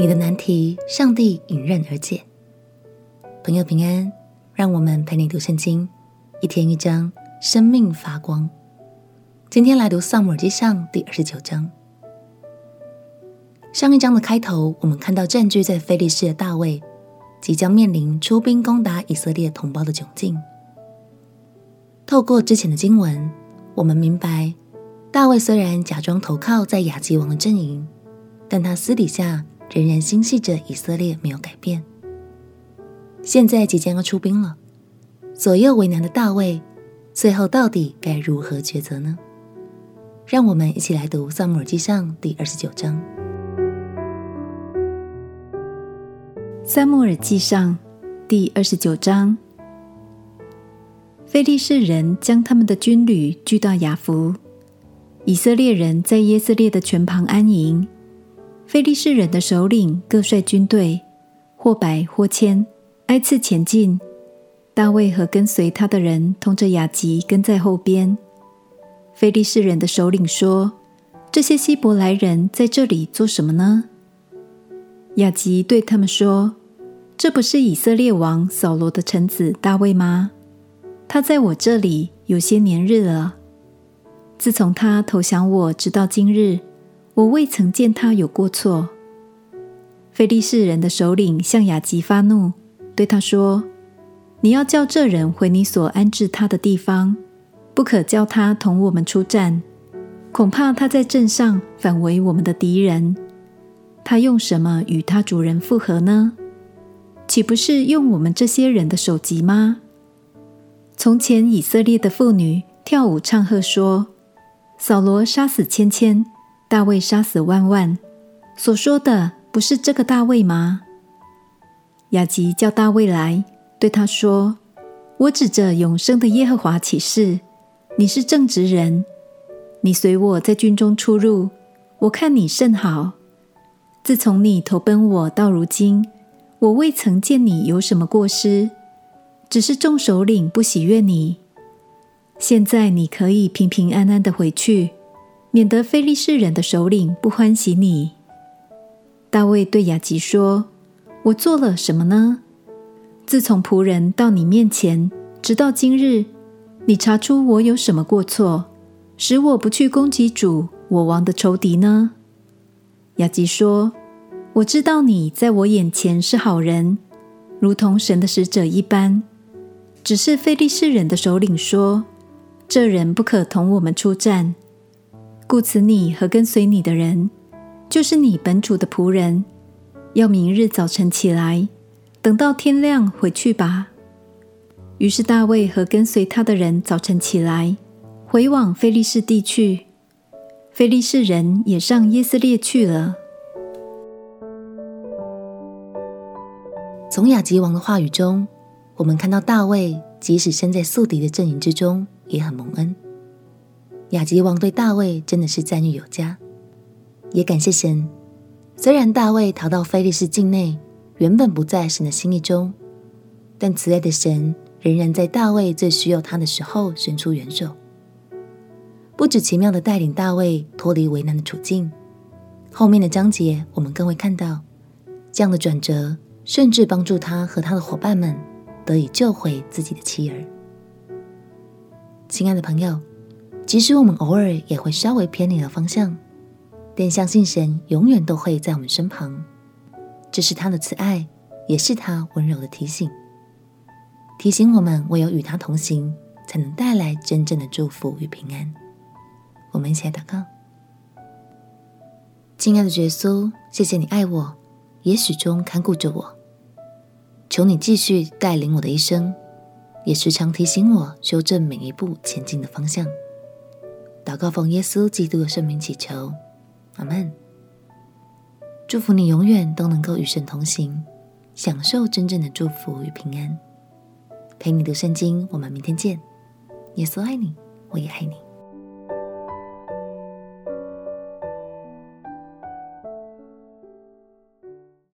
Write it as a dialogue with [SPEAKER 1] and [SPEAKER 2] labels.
[SPEAKER 1] 你的难题，上帝迎刃而解。朋友平安，让我们陪你读圣经，一天一章，生命发光。今天来读《撒母耳记上》第二十九章。上一章的开头，我们看到占据在非利士的大卫，即将面临出兵攻打以色列同胞的窘境。透过之前的经文，我们明白，大卫虽然假装投靠在亚吉王的阵营，但他私底下仍然心系着以色列，没有改变。现在即将要出兵了，左右为难的大卫，最后到底该如何抉择呢？让我们一起来读《撒母耳记上》第二十九章。
[SPEAKER 2] 《撒母耳记上》第二十九章，非利士人将他们的军旅聚到雅弗，以色列人在耶斯列的泉旁安营。非利士人的首领各率军队，或百或千，挨次前进。大卫和跟随他的人同着亚吉跟在后边。非利士人的首领说：“这些希伯来人在这里做什么呢？”亚吉对他们说：“这不是以色列王扫罗的臣子大卫吗？他在我这里有些年日了。自从他投降我直到今日，我未曾见他有过错。”非利士人的首领向亚吉发怒，对他说：“你要叫这人回你所安置他的地方。”不可叫他同我们出战，恐怕他在阵上反为我们的敌人。他用什么与他主人复合呢？岂不是用我们这些人的首级吗？从前以色列的妇女跳舞唱和说：“扫罗杀死千千，大卫杀死万万。”所说的不是这个大卫吗？亚吉叫大卫来，对他说：“我指着永生的耶和华起誓。”你是正直人，你随我在军中出入，我看你甚好。自从你投奔我到如今，我未曾见你有什么过失，只是众首领不喜悦你。现在你可以平平安安的回去，免得非利士人的首领不欢喜你。大卫对亚吉说：“我做了什么呢？自从仆人到你面前，直到今日。”你查出我有什么过错，使我不去攻击主我王的仇敌呢？亚吉说：“我知道你在我眼前是好人，如同神的使者一般。只是非利士人的首领说，这人不可同我们出战，故此你和跟随你的人，就是你本主的仆人，要明日早晨起来，等到天亮回去吧。”于是大卫和跟随他的人早晨起来，回往非利士地去。非利士人也上耶斯列去了。
[SPEAKER 1] 从亚吉王的话语中，我们看到大卫即使身在宿敌的阵营之中，也很蒙恩。亚吉王对大卫真的是赞誉有加，也感谢神。虽然大卫逃到非利士境内，原本不在神的心意中，但慈爱的神。仍然在大卫最需要他的时候伸出援手，不止奇妙的带领大卫脱离为难的处境，后面的章节我们更会看到这样的转折，甚至帮助他和他的伙伴们得以救回自己的妻儿。亲爱的朋友，即使我们偶尔也会稍微偏离了方向，但相信神永远都会在我们身旁，这是他的慈爱，也是他温柔的提醒。提醒我们，唯有与他同行，才能带来真正的祝福与平安。我们一起来祷告：亲爱的耶稣，谢谢你爱我，也始终看顾着我。求你继续带领我的一生，也时常提醒我修正每一步前进的方向。祷告奉耶稣基督的圣名祈求，阿门。祝福你永远都能够与神同行，享受真正的祝福与平安。陪你读圣经，我们明天见。耶稣爱你，我也爱你。